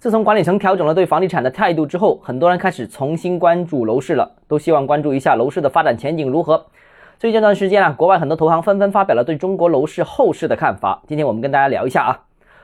自从管理层调整了对房地产的态度之后，很多人开始重新关注楼市了，都希望关注一下楼市的发展前景如何。最近这段时间啊，国外很多投行纷纷发表了对中国楼市后市的看法。今天我们跟大家聊一下啊，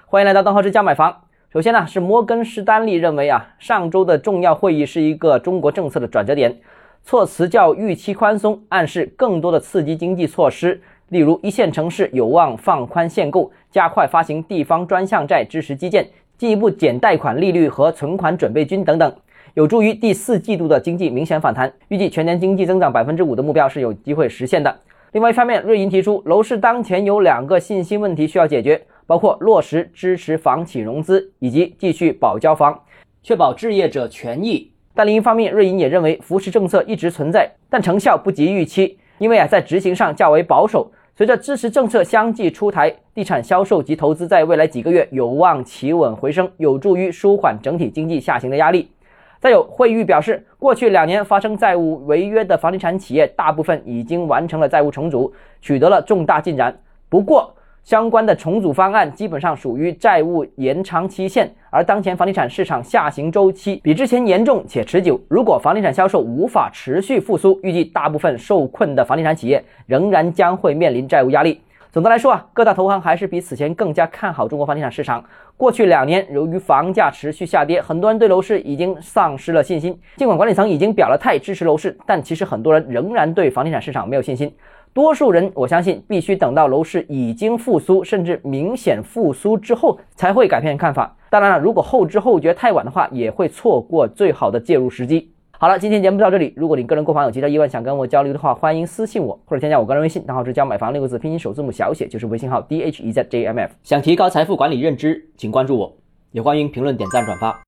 欢迎来到邓浩之家买房。首先呢，是摩根士丹利认为啊，上周的重要会议是一个中国政策的转折点，措辞较预期宽松，暗示更多的刺激经济措施。例如，一线城市有望放宽限购，加快发行地方专项债支持基建，进一步减贷款利率和存款准备金等等，有助于第四季度的经济明显反弹。预计全年经济增长百分之五的目标是有机会实现的。另外一方面，瑞银提出，楼市当前有两个信心问题需要解决，包括落实支持房企融资，以及继续保交房，确保置业者权益。但另一方面，瑞银也认为扶持政策一直存在，但成效不及预期，因为啊，在执行上较为保守。随着支持政策相继出台，地产销售及投资在未来几个月有望企稳回升，有助于舒缓整体经济下行的压力。再有，惠誉表示，过去两年发生债务违约的房地产企业，大部分已经完成了债务重组，取得了重大进展。不过，相关的重组方案基本上属于债务延长期限，而当前房地产市场下行周期比之前严重且持久。如果房地产销售无法持续复苏，预计大部分受困的房地产企业仍然将会面临债务压力。总的来说啊，各大投行还是比此前更加看好中国房地产市场。过去两年，由于房价持续下跌，很多人对楼市已经丧失了信心。尽管管理层已经表了态支持楼市，但其实很多人仍然对房地产市场没有信心。多数人，我相信必须等到楼市已经复苏，甚至明显复苏之后，才会改变看法。当然了，如果后知后觉太晚的话，也会错过最好的介入时机。好了，今天节目到这里。如果你个人购房有其他疑问，想跟我交流的话，欢迎私信我，或者添加我个人微信，账号是教买房六个字拼音首字母小写，就是微信号 d h e z j m f。想提高财富管理认知，请关注我，也欢迎评论、点赞、转发。